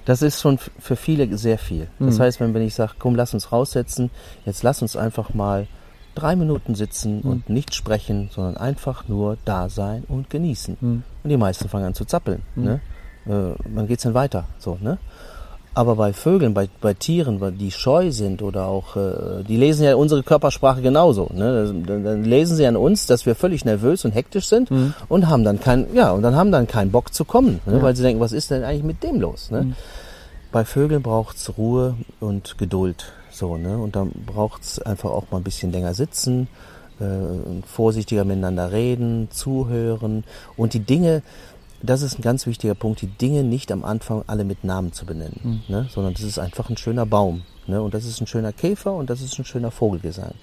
Das ist schon für viele sehr viel. Das heißt, wenn, wenn ich sage, komm, lass uns raussetzen, jetzt lass uns einfach mal drei Minuten sitzen und nicht sprechen, sondern einfach nur da sein und genießen. Und die meisten fangen an zu zappeln. Ne? Äh, dann geht's dann weiter. So, ne? Aber bei Vögeln, bei, bei Tieren, weil die scheu sind oder auch, äh, die lesen ja unsere Körpersprache genauso. Ne? Dann, dann lesen sie an uns, dass wir völlig nervös und hektisch sind und haben dann kein, ja, und dann haben dann keinen Bock zu kommen, ne? weil sie denken, was ist denn eigentlich mit dem los? Ne? Bei Vögeln braucht's Ruhe und Geduld. So, ne? Und dann braucht's einfach auch mal ein bisschen länger sitzen, äh, vorsichtiger miteinander reden, zuhören und die Dinge, das ist ein ganz wichtiger Punkt, die Dinge nicht am Anfang alle mit Namen zu benennen, ne? sondern das ist einfach ein schöner Baum. Ne? Und das ist ein schöner Käfer und das ist ein schöner Vogelgesang.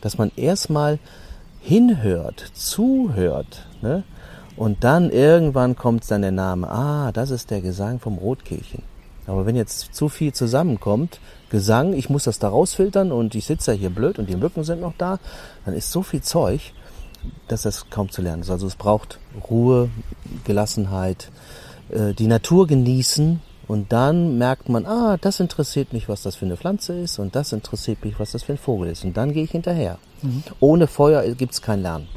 Dass man erstmal hinhört, zuhört, ne? und dann irgendwann kommt dann der Name, ah, das ist der Gesang vom Rotkehlchen. Aber wenn jetzt zu viel zusammenkommt, Gesang, ich muss das da rausfiltern und ich sitze ja hier blöd und die Mücken sind noch da, dann ist so viel Zeug, dass das kaum zu lernen ist. Also es braucht Ruhe, Gelassenheit, äh, die Natur genießen und dann merkt man, ah, das interessiert mich, was das für eine Pflanze ist und das interessiert mich, was das für ein Vogel ist. Und dann gehe ich hinterher. Ohne Feuer gibt's kein Lernen.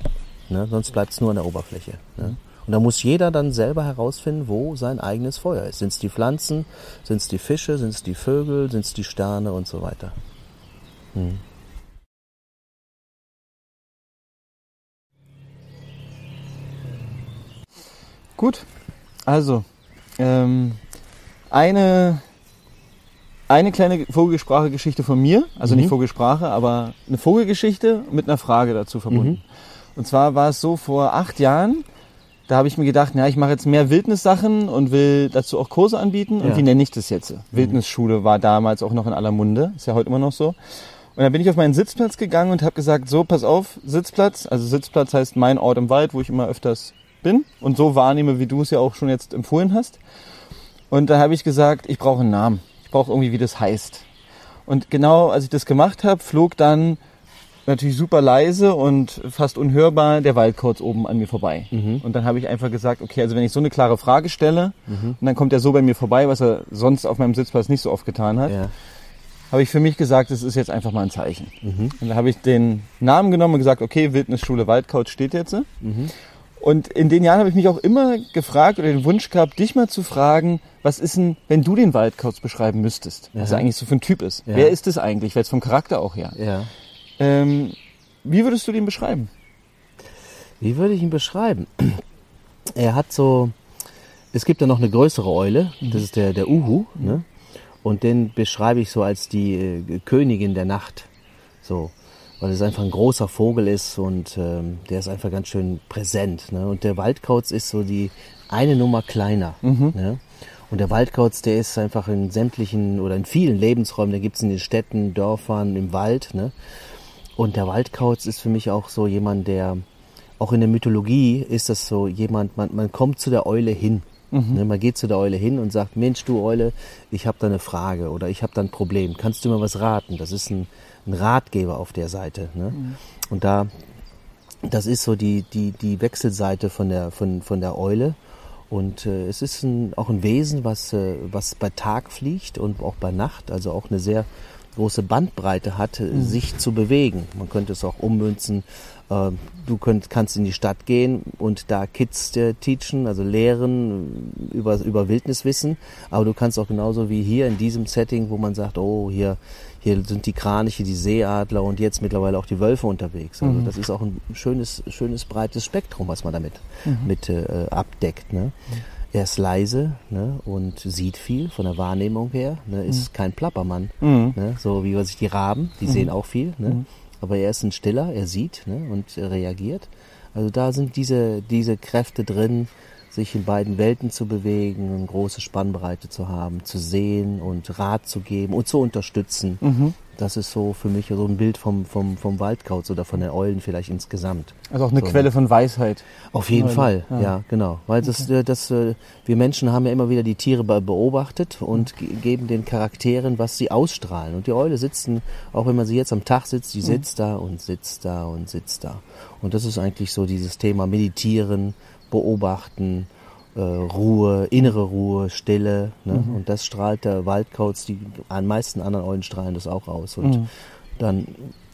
Ne? Sonst bleibt's nur an der Oberfläche. Ne? Und da muss jeder dann selber herausfinden, wo sein eigenes Feuer ist. Sind's die Pflanzen, sind's die Fische, sind's die Vögel, sind's die Sterne und so weiter. Hm. Gut, also ähm, eine, eine kleine Vogelsprache-Geschichte von mir, also nicht Vogelsprache, aber eine Vogelgeschichte mit einer Frage dazu verbunden. Und zwar war es so vor acht Jahren, da habe ich mir gedacht, ja, ich mache jetzt mehr Wildnissachen und will dazu auch Kurse anbieten. Und Ja. wie nenne ich das jetzt? Wildnisschule war damals auch noch in aller Munde, ist ja heute immer noch so. Und dann bin ich auf meinen Sitzplatz gegangen und habe gesagt, so, pass auf, Sitzplatz. Also Sitzplatz heißt mein Ort im Wald, wo ich immer öfters bin und so wahrnehme, wie du es ja auch schon jetzt empfohlen hast. Und da habe ich gesagt, ich brauche einen Namen. Ich brauche irgendwie, wie das heißt. Und genau als ich das gemacht habe, flog dann natürlich super leise und fast unhörbar der Waldkauz oben an mir vorbei. Und dann habe ich einfach gesagt, okay, also wenn ich so eine klare Frage stelle und dann kommt er so bei mir vorbei, was er sonst auf meinem Sitzplatz nicht so oft getan hat, Ja. habe ich für mich gesagt, es ist jetzt einfach mal ein Zeichen. Und da habe ich den Namen genommen und gesagt, okay, Wildnisschule Waldkauz steht jetzt. Und in den Jahren habe ich mich auch immer gefragt oder den Wunsch gehabt, dich mal zu fragen, was ist denn, wenn du den Waldkauz beschreiben müsstest, was er Ja. eigentlich so für ein Typ ist. Ja. Wer ist es eigentlich? Weil es vom Charakter auch her. Ja. Ähm, wie würdest du den beschreiben? Wie würde ich ihn beschreiben? (clears throat) Er hat so, es gibt da noch eine größere Eule, das ist der, der Uhu, ne? Und den beschreibe ich so als die äh, Königin der Nacht. So. Weil es einfach ein großer Vogel ist und ähm, der ist einfach ganz schön präsent. Ne? Und der Waldkauz ist so die eine Nummer kleiner. Ne? Und der Waldkauz, der ist einfach in sämtlichen oder in vielen Lebensräumen, der gibt's in den Städten, Dörfern, im Wald. Ne? Und der Waldkauz ist für mich auch so jemand, der, auch in der Mythologie ist das so jemand, man, man kommt zu der Eule hin. Ne, man geht zu der Eule hin und sagt, Mensch, du Eule, ich habe da eine Frage oder ich habe da ein Problem. Kannst du mir was raten? Das ist ein, ein Ratgeber auf der Seite. Ne? Und da, das ist so die, die, die Wechselseite von der, von, von der Eule. Und äh, es ist ein, auch ein Wesen, was, äh, was bei Tag fliegt und auch bei Nacht, also auch eine sehr große Bandbreite hat, äh, sich zu bewegen. Man könnte es auch ummünzen. Äh, du könnt, kannst in die Stadt gehen und da Kids äh, teachen, also lehren äh, über, über Wildniswissen. Aber du kannst auch genauso wie hier in diesem Setting, wo man sagt, oh, hier, hier sind die Kraniche, die Seeadler und jetzt mittlerweile auch die Wölfe unterwegs. Also das ist auch ein schönes, schönes breites Spektrum, was man damit mit äh, abdeckt. Ne? Er ist leise ne? und sieht viel von der Wahrnehmung her. Ne? Ist kein Plappermann. Ne? So wie sich die Raben, die sehen auch viel. Ne? Aber er ist ein Stiller, er sieht ne? und er reagiert. Also da sind diese, diese Kräfte drin, sich in beiden Welten zu bewegen, eine große Spannbreite zu haben, zu sehen und Rat zu geben und zu unterstützen. Das ist so für mich so ein Bild vom, vom, vom Waldkauz oder von den Eulen vielleicht insgesamt. Also auch eine So, Quelle von Weisheit. Auf jeden Eule, Fall, ja. ja, genau. Weil das, äh, das, äh, wir Menschen haben ja immer wieder die Tiere be- beobachtet und ge- geben den Charakteren, was sie ausstrahlen. Und die Eule sitzen, auch wenn man sie jetzt am Tag sitzt, die sitzt da und sitzt da und sitzt da. Und das ist eigentlich so dieses Thema Meditieren, Beobachten, äh, Ruhe, innere Ruhe, Stille. Ne? Und das strahlt der Waldkauz, die an meisten anderen Eulen strahlen das auch aus. Und dann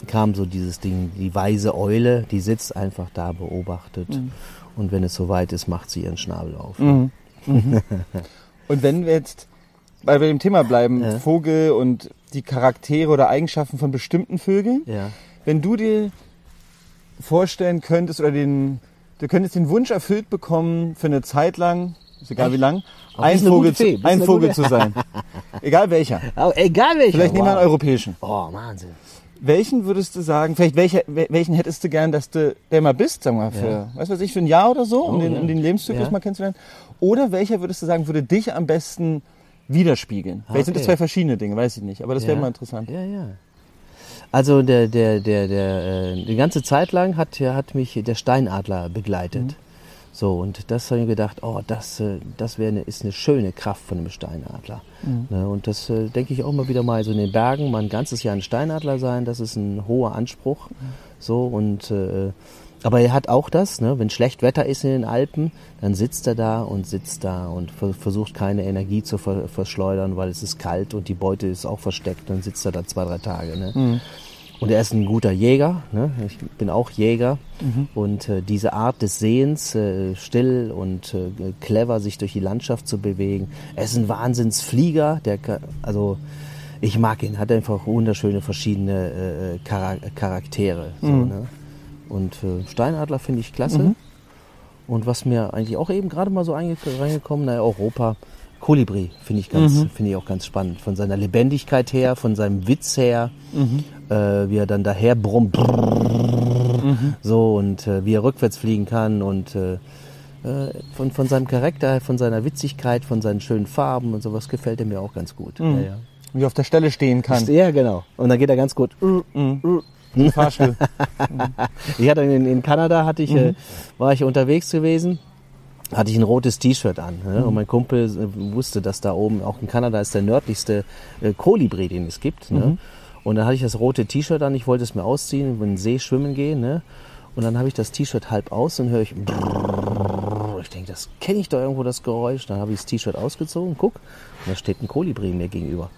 kam so dieses Ding, die weise Eule, die sitzt einfach da, beobachtet. Und wenn es soweit ist, macht sie ihren Schnabel auf. Mhm. (laughs) Und wenn wir jetzt bei dem Thema bleiben, Ja. Vogel und die Charaktere oder Eigenschaften von bestimmten Vögeln, Ja. wenn du dir vorstellen könntest oder den, du könntest den Wunsch erfüllt bekommen, für eine Zeit lang, ist egal wie lang, Aber ein Vogel, zu, ein eine Vogel zu sein. (laughs) egal welcher. Aber egal welcher. Vielleicht nehmen wir einen wow. europäischen. Oh, Wahnsinn. Welchen würdest du sagen, vielleicht welcher, wel- welchen hättest du gern, dass du der mal bist, sagen wir mal, für, Ja. was weiß ich, für ein Jahr oder so, um, Oh, den, um den Lebenszyklus Ja. mal kennenzulernen? Oder welcher würdest du sagen, würde dich am besten widerspiegeln? Vielleicht sind das Okay. zwei verschiedene Dinge, weiß ich nicht, aber das wäre Ja. mal interessant. Ja, ja. Also der, der, der, der, äh, die ganze Zeit lang hat, hat mich der Steinadler begleitet. So, und das habe ich gedacht, oh, das, äh, das wäre eine, ist eine schöne Kraft von einem Steinadler. Ne, und das äh, denke ich auch immer wieder mal, so in den Bergen mal ein ganzes Jahr ein Steinadler sein, das ist ein hoher Anspruch. So, und äh, aber er hat auch das, ne, wenn schlecht Wetter ist in den Alpen, dann sitzt er da und sitzt da und ver versucht keine Energie zu ver verschleudern, weil es ist kalt und die Beute ist auch versteckt. Dann sitzt er da zwei, drei Tage. Ne? Und er ist ein guter Jäger. Ne? Ich bin auch Jäger. Und äh, diese Art des Sehens, äh, still und äh, clever sich durch die Landschaft zu bewegen. Er ist ein Wahnsinnsflieger. Der, also ich mag ihn. Hat einfach wunderschöne verschiedene äh, äh, Chara Charaktere. So, ne? Und äh, Steinadler finde ich klasse. Und was mir eigentlich auch eben gerade mal so einge- reingekommen, naja, Europa, Kolibri finde ich ganz, finde ich auch ganz spannend. Von seiner Lebendigkeit her, von seinem Witz her, äh, wie er dann daher brummt. So und äh, wie er rückwärts fliegen kann und äh, von, von seinem Charakter, von seiner Witzigkeit, von seinen schönen Farben und sowas gefällt er mir auch ganz gut. Ja, ja. Wie er auf der Stelle stehen kann. ja, genau. Und dann geht er ganz gut. Im Fahrstuhl. Ich hatte in, in Kanada hatte ich, äh, war ich unterwegs gewesen, hatte ich ein rotes T-Shirt an. Ne? Und mein Kumpel äh, wusste, dass da oben, auch in Kanada ist der nördlichste äh, Kolibri, den es gibt. Ne? Und dann hatte ich das rote T-Shirt an, ich wollte es mir ausziehen, in den See schwimmen gehen. Ne? Und dann habe ich das T-Shirt halb aus und höre ich. Ich denke, das kenne ich doch irgendwo, das Geräusch. Dann habe ich das T-Shirt ausgezogen, guck, und da steht ein Kolibri mir gegenüber.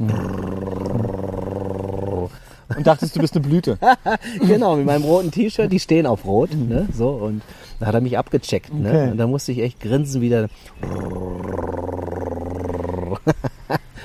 Und dachtest, du bist eine Blüte. (laughs) genau, mit meinem roten T-Shirt, die stehen auf Rot. Ne? So, und da hat er mich abgecheckt. Okay. Ne? Und da musste ich echt grinsen wieder. (laughs)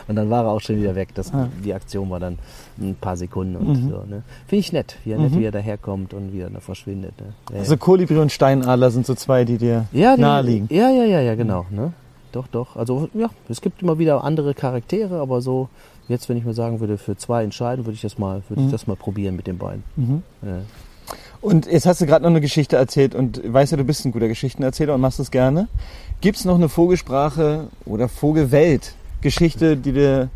Und dann war er auch schon wieder weg. Das, Die Aktion war dann ein paar Sekunden. Und so, ne? Finde ich nett, wie er, nett, wie er daherkommt und wie er da verschwindet. Ne? Ja, Also Kolibri und Steinadler sind so zwei, die dir ja, naheliegen. Ja, ja, ja, ja, genau. Ne? Doch, doch. Also ja, es gibt immer wieder andere Charaktere, aber so jetzt, wenn ich mir sagen würde, für zwei entscheiden, würde ich das mal, würde ich das mal probieren mit den beiden. Ja. Und jetzt hast du gerade noch eine Geschichte erzählt und weißt ja, du bist ein guter Geschichtenerzähler und machst das gerne. Gibt es noch eine Vogelsprache oder Vogelwelt, Geschichte, die du,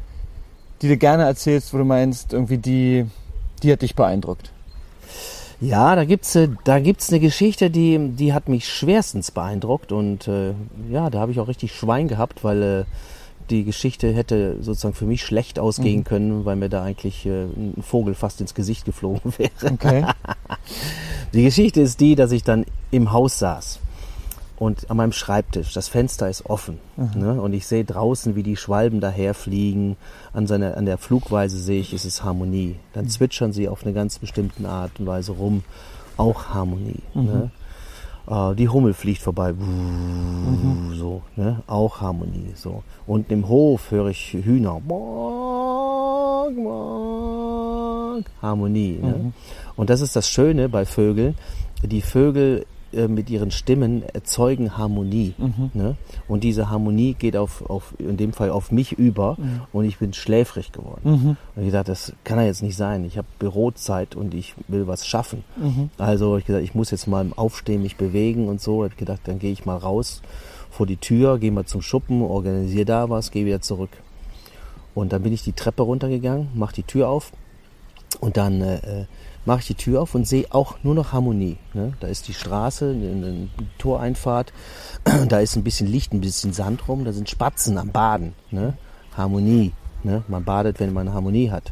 die du gerne erzählst, wo du meinst, irgendwie die, die hat dich beeindruckt? Ja, da gibt's äh, da gibt's eine Geschichte, die die hat mich schwerstens beeindruckt und äh, ja, da habe ich auch richtig Schwein gehabt, weil äh, die Geschichte hätte sozusagen für mich schlecht ausgehen können, weil mir da eigentlich äh, ein Vogel fast ins Gesicht geflogen (laughs) wäre. Okay. (laughs) Die Geschichte ist die, dass ich dann im Haus saß und an meinem Schreibtisch, das Fenster ist offen ne, und ich sehe draußen, wie die Schwalben daherfliegen. An, seiner, an der Flugweise sehe ich, es ist Harmonie. Dann zwitschern sie auf eine ganz bestimmte Art und Weise rum, auch Harmonie. Ne? Äh, die Hummel fliegt vorbei, so, ne? auch Harmonie. So. Und im Hof höre ich Hühner. Harmonie. Ne? Und das ist das Schöne bei Vögeln. Die Vögel äh, mit ihren Stimmen erzeugen Harmonie. Ne? Und diese Harmonie geht auf, auf, in dem Fall auf mich über und ich bin schläfrig geworden. Und ich dachte, das kann ja jetzt nicht sein. Ich habe Bürozeit und ich will was schaffen. Also ich gesagt, ich muss jetzt mal aufstehen, mich bewegen und so. Ich gedacht, dann gehe ich mal raus vor die Tür, gehe mal zum Schuppen, organisiere da was, gehe wieder zurück. Und dann bin ich die Treppe runtergegangen, mache die Tür auf und dann äh, äh, mache ich die Tür auf und sehe auch nur noch Harmonie. Ne? Da ist die Straße, eine, Toreinfahrt, (clears throat) da ist ein bisschen Licht, ein bisschen Sand rum, da sind Spatzen am Baden. Ne? Harmonie. Ne? Man badet, wenn man Harmonie hat.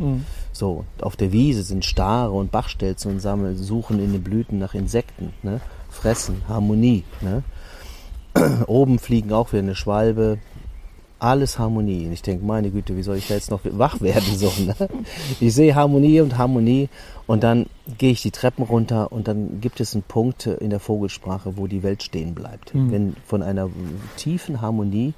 So, auf der Wiese sind Stare und Bachstelzen und sammeln, suchen in den Blüten nach Insekten. Ne? Fressen, Harmonie. Ne? (clears throat) Oben fliegen auch wieder eine Schwalbe, alles Harmonie. Und ich denke, meine Güte, wie soll ich da jetzt noch wach werden? So, ne? Ich sehe Harmonie und Harmonie und dann gehe ich die Treppen runter und dann gibt es einen Punkt in der Vogelsprache, wo die Welt stehen bleibt. Wenn von einer tiefen Harmonie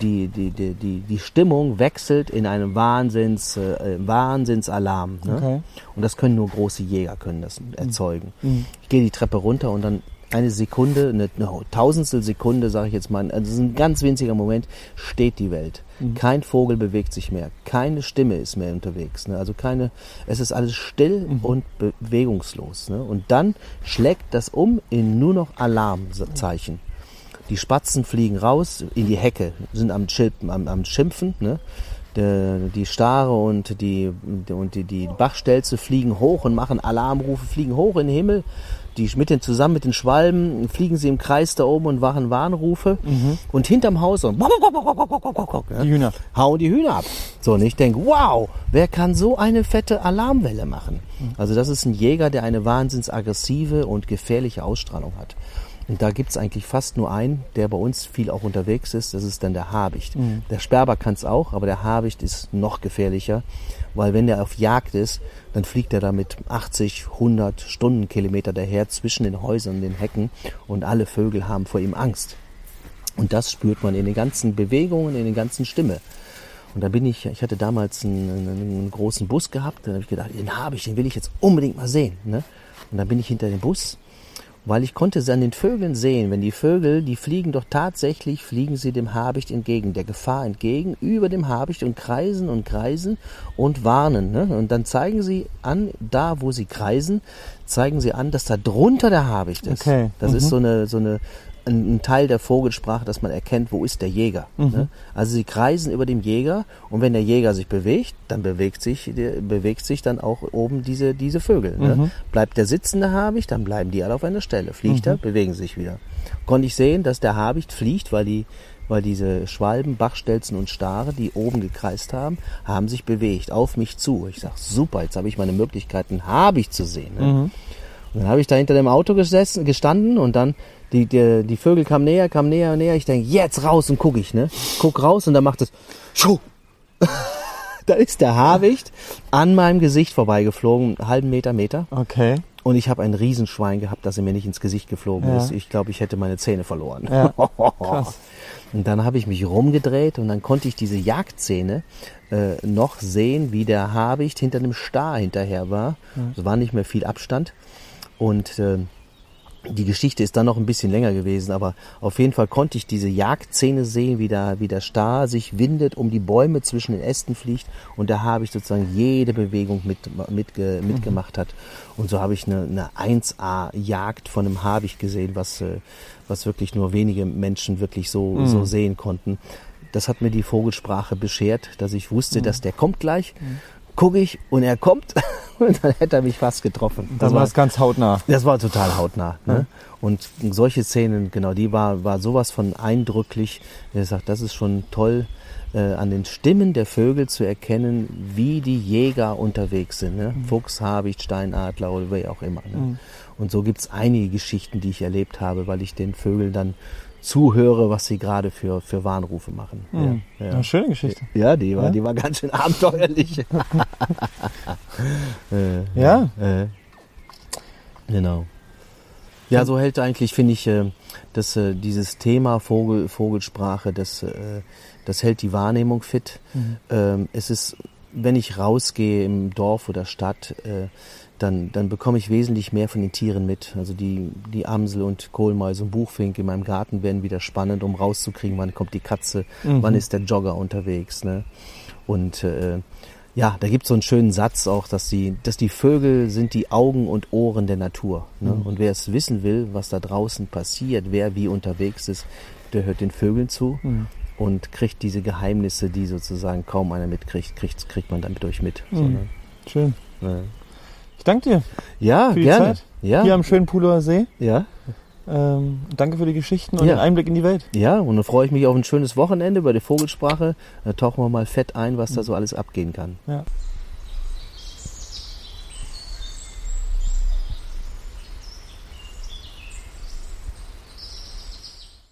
die, die, die, die, die Stimmung wechselt in einen Wahnsinns, äh, Wahnsinnsalarm. Ne? Okay. Und das können nur große Jäger können das erzeugen. Ich gehe die Treppe runter und dann eine Sekunde, eine, eine Tausendstel Sekunde, sage ich jetzt mal, also das ist ein ganz winziger Moment, steht die Welt. Kein Vogel bewegt sich mehr, keine Stimme ist mehr unterwegs. Ne? Also keine, es ist alles still und bewegungslos. Ne? Und dann schlägt das um in nur noch Alarmzeichen. Die Spatzen fliegen raus in die Hecke, sind am, Chilpen, am, am Schimpfen. Ne? Die, die Stare und die, und die, die Bachstelze fliegen hoch und machen Alarmrufe, fliegen hoch in den Himmel. Die mit den, zusammen mit den Schwalben fliegen sie im Kreis da oben und machen Warnrufe. Und hinterm Haus so, Die Hühner. hauen die Hühner ab. So, und ich denke, wow, wer kann so eine fette Alarmwelle machen? Also das ist ein Jäger, der eine wahnsinns aggressive und gefährliche Ausstrahlung hat. Und da gibt's eigentlich fast nur einen, der bei uns viel auch unterwegs ist, das ist dann der Habicht. Der Sperber kann's auch, aber der Habicht ist noch gefährlicher, weil wenn der auf Jagd ist, dann fliegt er da mit 80, 100 Stundenkilometer daher zwischen den Häusern und den Hecken und alle Vögel haben vor ihm Angst. Und das spürt man in den ganzen Bewegungen, in den ganzen Stimme. Und da bin ich, ich hatte damals einen, einen, großen Bus gehabt, da habe ich gedacht, den habe ich, den will ich jetzt unbedingt mal sehen. Ne? Und dann bin ich hinter dem Bus weil ich konnte es an den Vögeln sehen. Wenn die Vögel, die fliegen doch tatsächlich, fliegen sie dem Habicht entgegen, der Gefahr entgegen, über dem Habicht und kreisen und kreisen und warnen. Ne? Und dann zeigen sie an, da wo sie kreisen, zeigen sie an, dass da drunter der Habicht ist. Okay. Das Mhm. ist so eine, so eine ein, ein Teil der Vogelsprache, dass man erkennt, wo ist der Jäger. Ne? Also sie kreisen über dem Jäger und wenn der Jäger sich bewegt, dann bewegt sich, der, bewegt sich dann auch oben diese, diese Vögel. Ne? Bleibt der sitzende Habicht, dann bleiben die alle auf einer Stelle. Fliegt er, bewegen sich wieder. Konnte ich sehen, dass der Habicht fliegt, weil die weil diese Schwalben, Bachstelzen und Stare, die oben gekreist haben, haben sich bewegt auf mich zu. Ich sag, super, jetzt habe ich meine Möglichkeit, einen Habicht zu sehen. Ne? Und dann habe ich da hinter dem Auto gesessen, gestanden und dann die, die, die Vögel kamen näher, kamen näher, näher. Ich denke, jetzt raus und guck ich, ne? Guck raus und dann macht es Schuh. (laughs) da ist der Habicht an meinem Gesicht vorbeigeflogen, einen halben Meter, Meter. Okay. Und ich habe ein Riesenschwein gehabt, das er mir nicht ins Gesicht geflogen Ja. ist. Ich glaube, ich hätte meine Zähne verloren. Ja, (laughs) krass. Und dann habe ich mich rumgedreht und dann konnte ich diese Jagdszene äh, noch sehen, wie der Habicht hinter einem Star hinterher war. Es war nicht mehr viel Abstand. Und äh, die Geschichte ist dann noch ein bisschen länger gewesen, aber auf jeden Fall konnte ich diese Jagdszene sehen, wie der, wie der Star sich windet, um die Bäume zwischen den Ästen fliegt und der Habicht sozusagen jede Bewegung mit, mitge, mitgemacht hat. Und so habe ich eine, eine 1A-Jagd von einem Habicht gesehen, was, äh, was wirklich nur wenige Menschen wirklich so, so sehen konnten. Das hat mir die Vogelsprache beschert, dass ich wusste, dass der kommt gleich. Gucke ich und er kommt (laughs) und dann hätte er mich fast getroffen. Dann war es ganz hautnah. Das war total hautnah. Ne? Und solche Szenen, genau, die war, war sowas von eindrücklich. Er sagt, das ist schon toll, äh, an den Stimmen der Vögel zu erkennen, wie die Jäger unterwegs sind. Ne? Fuchs, Habicht, Steinadler oder wer auch immer. Ne? Und so gibt's einige Geschichten, die ich erlebt habe, weil ich den Vögeln dann zuhöre, was sie gerade für, für Warnrufe machen. Ja, ja. Eine schöne Geschichte. ja, die war, Ja? die war ganz schön abenteuerlich. (laughs) äh, Ja. äh, genau. Ja, so hält eigentlich, finde ich, äh, dass äh, dieses Thema Vogel, Vogelsprache, das, äh, das hält die Wahrnehmung fit. Ähm, es ist, wenn ich rausgehe im Dorf oder Stadt, äh, dann, dann bekomme ich wesentlich mehr von den Tieren mit. Also die, die Amsel und Kohlmeise und Buchfink in meinem Garten werden wieder spannend, um rauszukriegen, wann kommt die Katze, wann ist der Jogger unterwegs. Ne? Und äh, ja, da gibt es so einen schönen Satz auch, dass die, dass die Vögel sind die Augen und Ohren der Natur. Ne? Und wer es wissen will, was da draußen passiert, wer wie unterwegs ist, der hört den Vögeln zu und kriegt diese Geheimnisse, die sozusagen kaum einer mitkriegt, kriegt, kriegt man dann durch mit. So, ne? Schön. Ne? Ich danke dir Ja, gerne. Zeit. Ja, Hier am schönen Pulower See. ja, Ähm, danke für die Geschichten und Ja. den Einblick in die Welt. ja. Und dann freue ich mich auf ein schönes Wochenende bei der Vogelsprache. Da tauchen wir mal fett ein, was da so alles abgehen kann. Ja.